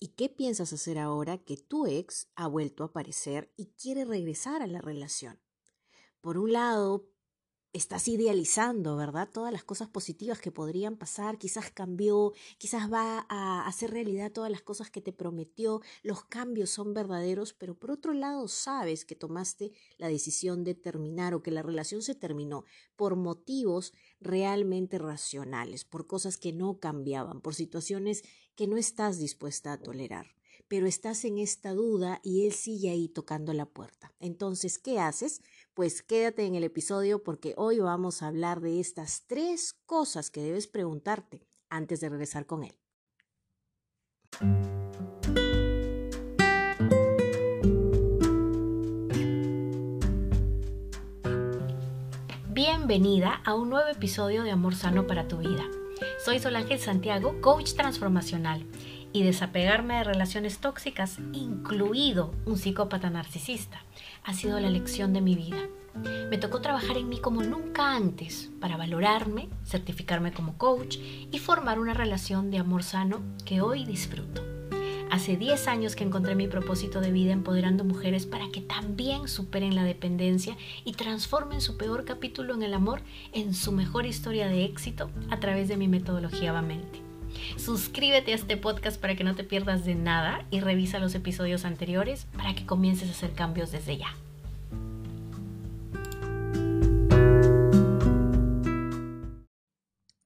¿Y qué piensas hacer ahora que tu ex ha vuelto a aparecer y quiere regresar a la relación? Por un lado, estás idealizando, ¿verdad? Todas las cosas positivas que podrían pasar, quizás cambió, quizás va a hacer realidad todas las cosas que te prometió, los cambios son verdaderos, pero por otro lado sabes que tomaste la decisión de terminar o que la relación se terminó por motivos realmente racionales, por cosas que no cambiaban, por situaciones que no estás dispuesta a tolerar pero estás en esta duda y él sigue ahí tocando la puerta. Entonces, ¿qué haces? Pues quédate en el episodio porque hoy vamos a hablar de estas tres cosas que debes preguntarte antes de regresar con él. Bienvenida a un nuevo episodio de Amor Sano para tu vida. Soy Solángel Santiago, coach transformacional y desapegarme de relaciones tóxicas, incluido un psicópata narcisista, ha sido la lección de mi vida. Me tocó trabajar en mí como nunca antes para valorarme, certificarme como coach y formar una relación de amor sano que hoy disfruto. Hace 10 años que encontré mi propósito de vida empoderando mujeres para que también superen la dependencia y transformen su peor capítulo en el amor en su mejor historia de éxito a través de mi metodología Vamente. Suscríbete a este podcast para que no te pierdas de nada y revisa los episodios anteriores para que comiences a hacer cambios desde ya.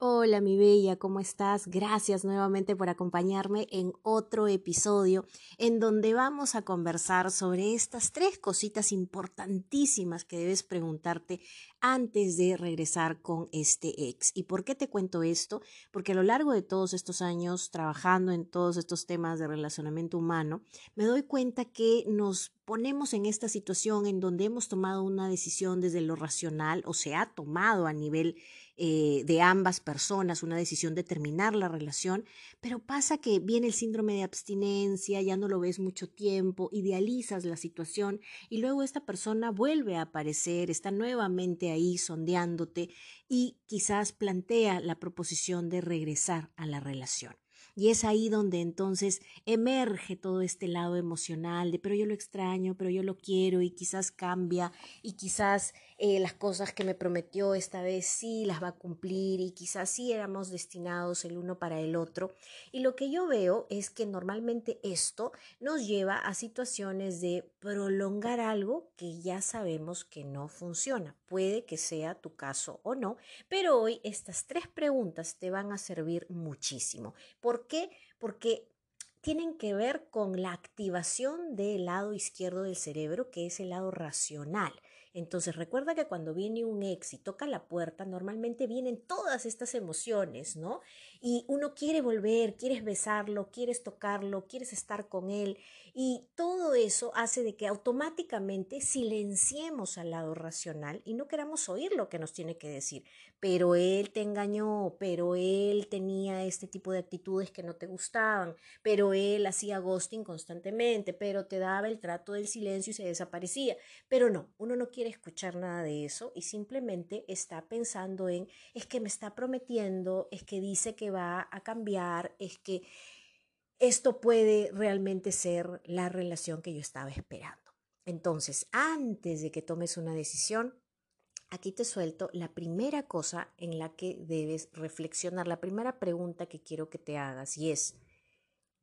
Hola mi bella, ¿cómo estás? Gracias nuevamente por acompañarme en otro episodio en donde vamos a conversar sobre estas tres cositas importantísimas que debes preguntarte antes de regresar con este ex. ¿Y por qué te cuento esto? Porque a lo largo de todos estos años trabajando en todos estos temas de relacionamiento humano, me doy cuenta que nos ponemos en esta situación en donde hemos tomado una decisión desde lo racional o se ha tomado a nivel eh, de ambas personas, una decisión de terminar la relación, pero pasa que viene el síndrome de abstinencia, ya no lo ves mucho tiempo, idealizas la situación y luego esta persona vuelve a aparecer, está nuevamente ahí sondeándote y quizás plantea la proposición de regresar a la relación. Y es ahí donde entonces emerge todo este lado emocional de, pero yo lo extraño, pero yo lo quiero y quizás cambia y quizás eh, las cosas que me prometió esta vez sí las va a cumplir y quizás sí éramos destinados el uno para el otro. Y lo que yo veo es que normalmente esto nos lleva a situaciones de prolongar algo que ya sabemos que no funciona. Puede que sea tu caso o no, pero hoy estas tres preguntas te van a servir muchísimo. ¿Por ¿Por qué? Porque tienen que ver con la activación del lado izquierdo del cerebro, que es el lado racional. Entonces recuerda que cuando viene un ex y toca la puerta, normalmente vienen todas estas emociones, ¿no? Y uno quiere volver, quieres besarlo, quieres tocarlo, quieres estar con él. Y todo eso hace de que automáticamente silenciemos al lado racional y no queramos oír lo que nos tiene que decir. Pero él te engañó, pero él tenía este tipo de actitudes que no te gustaban, pero él hacía ghosting constantemente, pero te daba el trato del silencio y se desaparecía. Pero no, uno no quiere escuchar nada de eso y simplemente está pensando en es que me está prometiendo, es que dice que va a cambiar, es que esto puede realmente ser la relación que yo estaba esperando. Entonces, antes de que tomes una decisión, aquí te suelto la primera cosa en la que debes reflexionar, la primera pregunta que quiero que te hagas y es,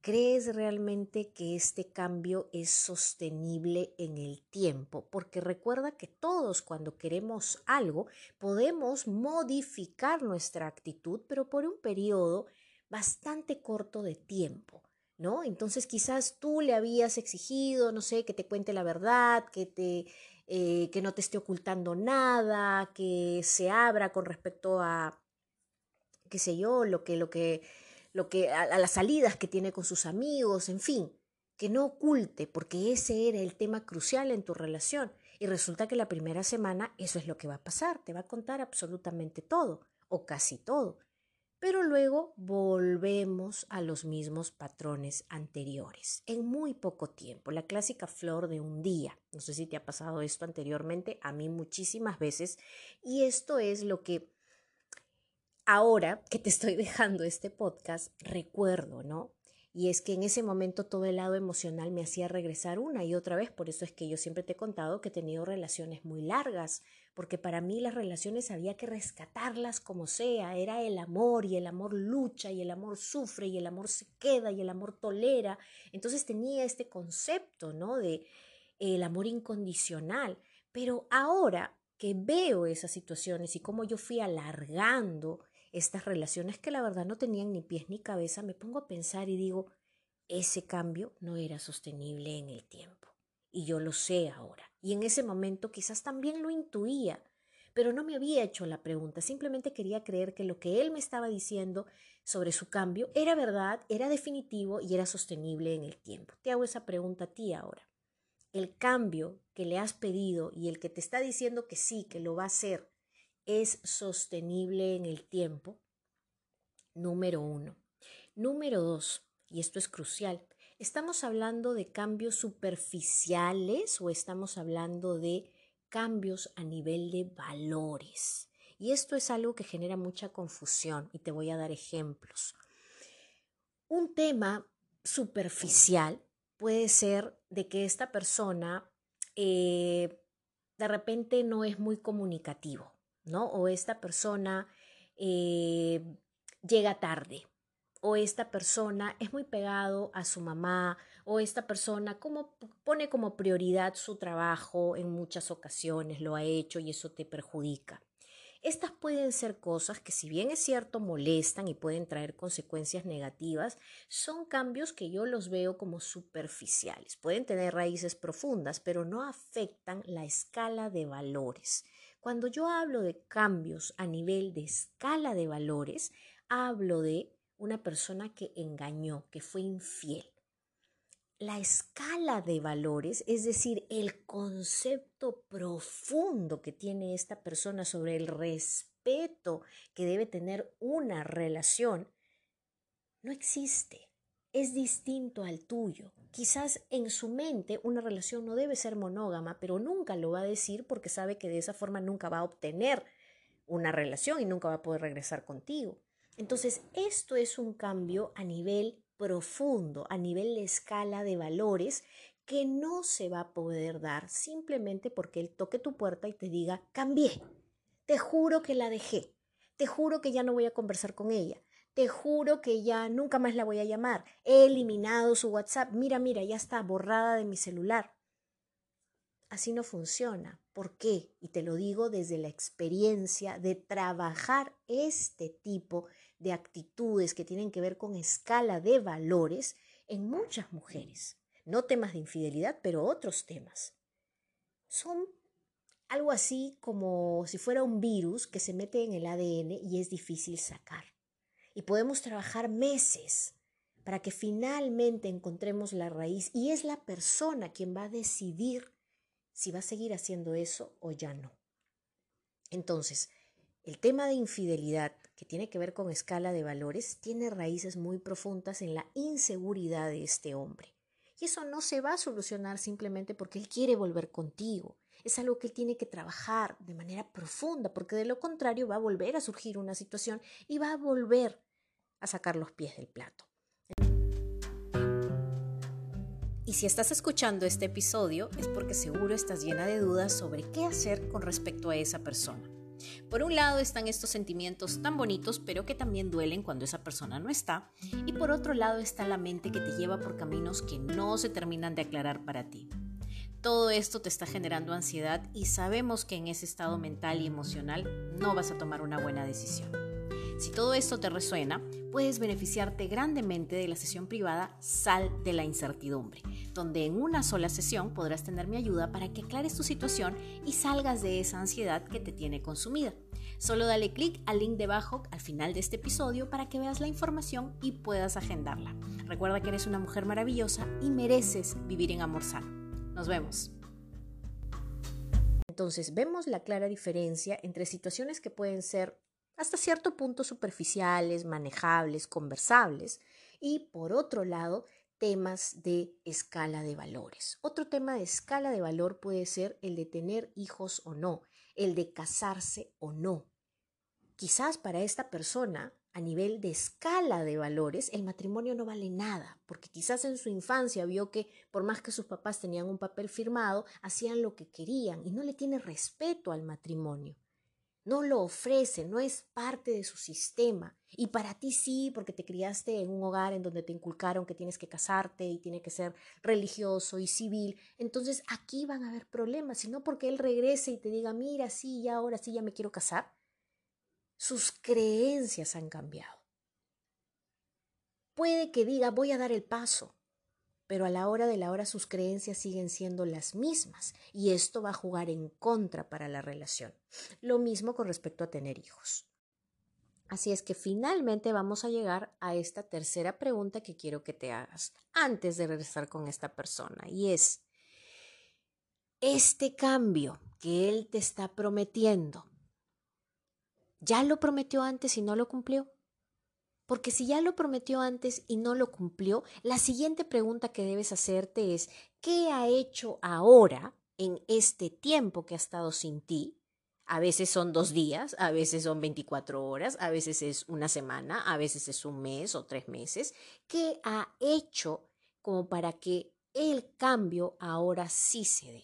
¿Crees realmente que este cambio es sostenible en el tiempo? Porque recuerda que todos cuando queremos algo podemos modificar nuestra actitud, pero por un periodo bastante corto de tiempo. ¿No? Entonces quizás tú le habías exigido, no sé, que te cuente la verdad, que te eh, que no te esté ocultando nada, que se abra con respecto a qué sé yo, lo que lo que lo que, a, las salidas que tiene con sus amigos, en fin, que no oculte, porque ese era el tema crucial en tu relación. Y resulta que la primera semana eso es lo que va a pasar, te va a contar absolutamente todo, o casi todo. Pero luego volvemos a los mismos patrones anteriores, en muy poco tiempo, la clásica flor de un día. No sé si te ha pasado esto anteriormente, a mí muchísimas veces, y esto es lo que ahora que te estoy dejando este podcast, recuerdo, ¿no? Y es que en ese momento todo el lado emocional me hacía regresar una y otra vez. Por eso es que yo siempre te he contado que he tenido relaciones muy largas, porque para mí las relaciones había que rescatarlas como sea. Era el amor y el amor lucha y el amor sufre y el amor se queda y el amor tolera. Entonces tenía este concepto, ¿no? De el amor incondicional. Pero ahora que veo esas situaciones y cómo yo fui alargando estas relaciones que la verdad no tenían ni pies ni cabeza, me pongo a pensar y digo, ese cambio no era sostenible en el tiempo. Y yo lo sé ahora. Y en ese momento quizás también lo intuía, pero no me había hecho la pregunta. Simplemente quería creer que lo que él me estaba diciendo sobre su cambio era verdad, era definitivo y era sostenible en el tiempo. Te hago esa pregunta a ti ahora. El cambio que le has pedido y el que te está diciendo que sí, que lo va a hacer, es sostenible en el tiempo? Número uno. Número dos, y esto es crucial, ¿estamos hablando de cambios superficiales o estamos hablando de cambios a nivel de valores? Y esto es algo que genera mucha confusión y te voy a dar ejemplos. Un tema superficial puede ser de que esta persona eh, de repente no es muy comunicativo. ¿No? O esta persona eh, llega tarde, o esta persona es muy pegado a su mamá, o esta persona como, pone como prioridad su trabajo en muchas ocasiones, lo ha hecho y eso te perjudica. Estas pueden ser cosas que si bien es cierto molestan y pueden traer consecuencias negativas, son cambios que yo los veo como superficiales. Pueden tener raíces profundas, pero no afectan la escala de valores. Cuando yo hablo de cambios a nivel de escala de valores, hablo de una persona que engañó, que fue infiel. La escala de valores, es decir, el concepto profundo que tiene esta persona sobre el respeto que debe tener una relación, no existe. Es distinto al tuyo. Quizás en su mente una relación no debe ser monógama, pero nunca lo va a decir porque sabe que de esa forma nunca va a obtener una relación y nunca va a poder regresar contigo. Entonces, esto es un cambio a nivel profundo, a nivel de escala de valores que no se va a poder dar simplemente porque él toque tu puerta y te diga, cambié, te juro que la dejé, te juro que ya no voy a conversar con ella, te juro que ya nunca más la voy a llamar. He eliminado su WhatsApp. Mira, mira, ya está borrada de mi celular. Así no funciona. ¿Por qué? Y te lo digo desde la experiencia de trabajar este tipo de actitudes que tienen que ver con escala de valores en muchas mujeres. No temas de infidelidad, pero otros temas. Son algo así como si fuera un virus que se mete en el ADN y es difícil sacar y podemos trabajar meses para que finalmente encontremos la raíz y es la persona quien va a decidir si va a seguir haciendo eso o ya no. Entonces, el tema de infidelidad, que tiene que ver con escala de valores, tiene raíces muy profundas en la inseguridad de este hombre. Y eso no se va a solucionar simplemente porque él quiere volver contigo. Es algo que él tiene que trabajar de manera profunda, porque de lo contrario va a volver a surgir una situación y va a volver a sacar los pies del plato. Y si estás escuchando este episodio es porque seguro estás llena de dudas sobre qué hacer con respecto a esa persona. Por un lado están estos sentimientos tan bonitos pero que también duelen cuando esa persona no está. Y por otro lado está la mente que te lleva por caminos que no se terminan de aclarar para ti. Todo esto te está generando ansiedad y sabemos que en ese estado mental y emocional no vas a tomar una buena decisión. Si todo esto te resuena, puedes beneficiarte grandemente de la sesión privada Sal de la Incertidumbre, donde en una sola sesión podrás tener mi ayuda para que aclares tu situación y salgas de esa ansiedad que te tiene consumida. Solo dale clic al link debajo al final de este episodio para que veas la información y puedas agendarla. Recuerda que eres una mujer maravillosa y mereces vivir en amor sano. Nos vemos. Entonces vemos la clara diferencia entre situaciones que pueden ser hasta cierto punto superficiales, manejables, conversables, y por otro lado, temas de escala de valores. Otro tema de escala de valor puede ser el de tener hijos o no, el de casarse o no. Quizás para esta persona a nivel de escala de valores, el matrimonio no vale nada, porque quizás en su infancia vio que por más que sus papás tenían un papel firmado, hacían lo que querían y no le tiene respeto al matrimonio. No lo ofrece, no es parte de su sistema. Y para ti sí, porque te criaste en un hogar en donde te inculcaron que tienes que casarte y tiene que ser religioso y civil. Entonces aquí van a haber problemas, sino porque él regrese y te diga, mira, sí, ya ahora sí, ya me quiero casar sus creencias han cambiado. Puede que diga voy a dar el paso, pero a la hora de la hora sus creencias siguen siendo las mismas y esto va a jugar en contra para la relación. Lo mismo con respecto a tener hijos. Así es que finalmente vamos a llegar a esta tercera pregunta que quiero que te hagas antes de regresar con esta persona y es, este cambio que él te está prometiendo, ¿Ya lo prometió antes y no lo cumplió? Porque si ya lo prometió antes y no lo cumplió, la siguiente pregunta que debes hacerte es, ¿qué ha hecho ahora en este tiempo que ha estado sin ti? A veces son dos días, a veces son 24 horas, a veces es una semana, a veces es un mes o tres meses. ¿Qué ha hecho como para que el cambio ahora sí se dé?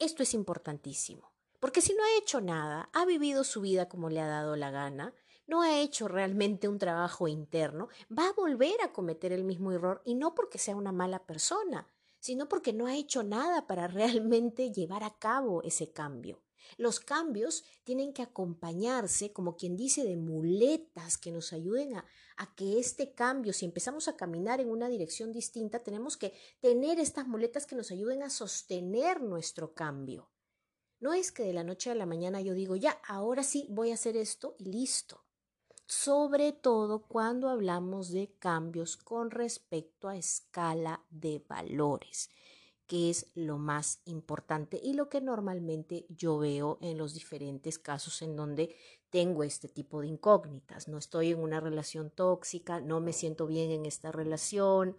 Esto es importantísimo. Porque si no ha hecho nada, ha vivido su vida como le ha dado la gana, no ha hecho realmente un trabajo interno, va a volver a cometer el mismo error y no porque sea una mala persona, sino porque no ha hecho nada para realmente llevar a cabo ese cambio. Los cambios tienen que acompañarse, como quien dice, de muletas que nos ayuden a, a, que este cambio, si empezamos a caminar en una dirección distinta, tenemos que tener estas muletas que nos ayuden a sostener nuestro cambio. No es que de la noche a la mañana yo digo, ya, ahora sí voy a hacer esto y listo. Sobre todo cuando hablamos de cambios con respecto a escala de valores, que es lo más importante y lo que normalmente yo veo en los diferentes casos en donde tengo este tipo de incógnitas. No estoy en una relación tóxica, no me siento bien en esta relación,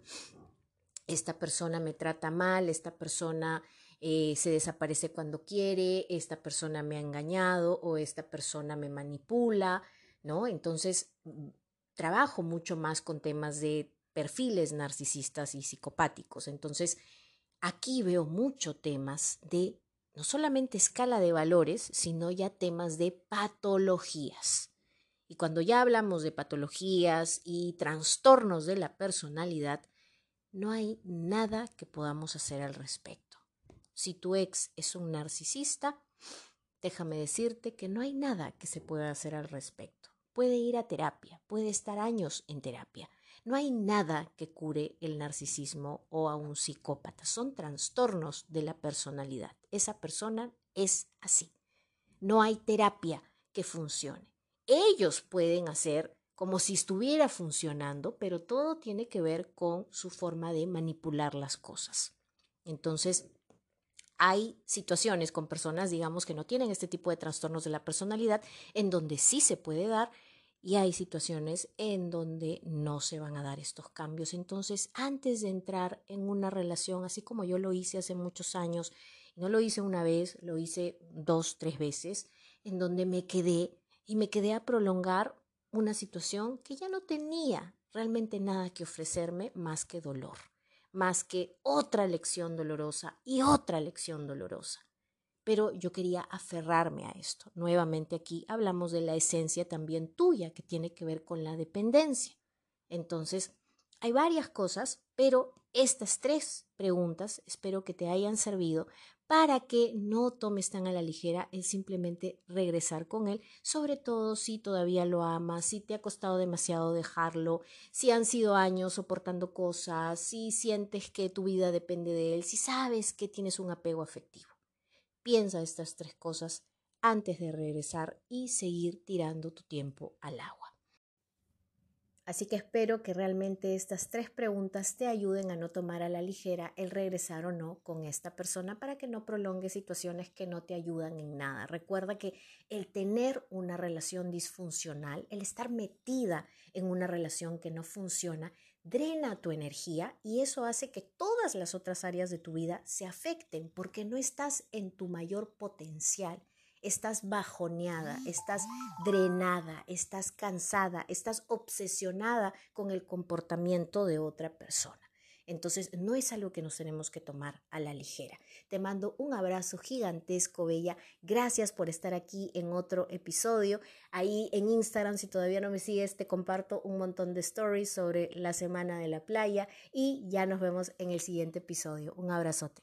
esta persona me trata mal, esta persona eh, se desaparece cuando quiere, esta persona me ha engañado o esta persona me manipula, ¿no? Entonces, mm, trabajo mucho más con temas de perfiles narcisistas y psicopáticos. Entonces, aquí veo mucho temas de no solamente escala de valores, sino ya temas de patologías. Y cuando ya hablamos de patologías y trastornos de la personalidad, no hay nada que podamos hacer al respecto. Si tu ex es un narcisista, déjame decirte que no hay nada que se pueda hacer al respecto. Puede ir a terapia, puede estar años en terapia. No hay nada que cure el narcisismo o a un psicópata. Son trastornos de la personalidad. Esa persona es así. No hay terapia que funcione. Ellos pueden hacer como si estuviera funcionando, pero todo tiene que ver con su forma de manipular las cosas. Entonces, hay situaciones con personas, digamos, que no tienen este tipo de trastornos de la personalidad, en donde sí se puede dar y hay situaciones en donde no se van a dar estos cambios. Entonces, antes de entrar en una relación, así como yo lo hice hace muchos años, no lo hice una vez, lo hice dos, tres veces, en donde me quedé y me quedé a prolongar una situación que ya no tenía realmente nada que ofrecerme más que dolor más que otra lección dolorosa y otra lección dolorosa. Pero yo quería aferrarme a esto. Nuevamente aquí hablamos de la esencia también tuya que tiene que ver con la dependencia. Entonces, hay varias cosas, pero estas tres preguntas espero que te hayan servido para que no tomes tan a la ligera el simplemente regresar con él, sobre todo si todavía lo amas, si te ha costado demasiado dejarlo, si han sido años soportando cosas, si sientes que tu vida depende de él, si sabes que tienes un apego afectivo. Piensa estas tres cosas antes de regresar y seguir tirando tu tiempo al agua. Así que espero que realmente estas tres preguntas te ayuden a no tomar a la ligera el regresar o no con esta persona para que no prolongues situaciones que no te ayudan en nada. Recuerda que el tener una relación disfuncional, el estar metida en una relación que no funciona, drena tu energía y eso hace que todas las otras áreas de tu vida se afecten porque no estás en tu mayor potencial estás bajoneada, estás drenada, estás cansada, estás obsesionada con el comportamiento de otra persona. Entonces, no es algo que nos tenemos que tomar a la ligera. Te mando un abrazo gigantesco, Bella. Gracias por estar aquí en otro episodio. Ahí en Instagram, si todavía no me sigues, te comparto un montón de stories sobre la semana de la playa y ya nos vemos en el siguiente episodio. Un abrazote.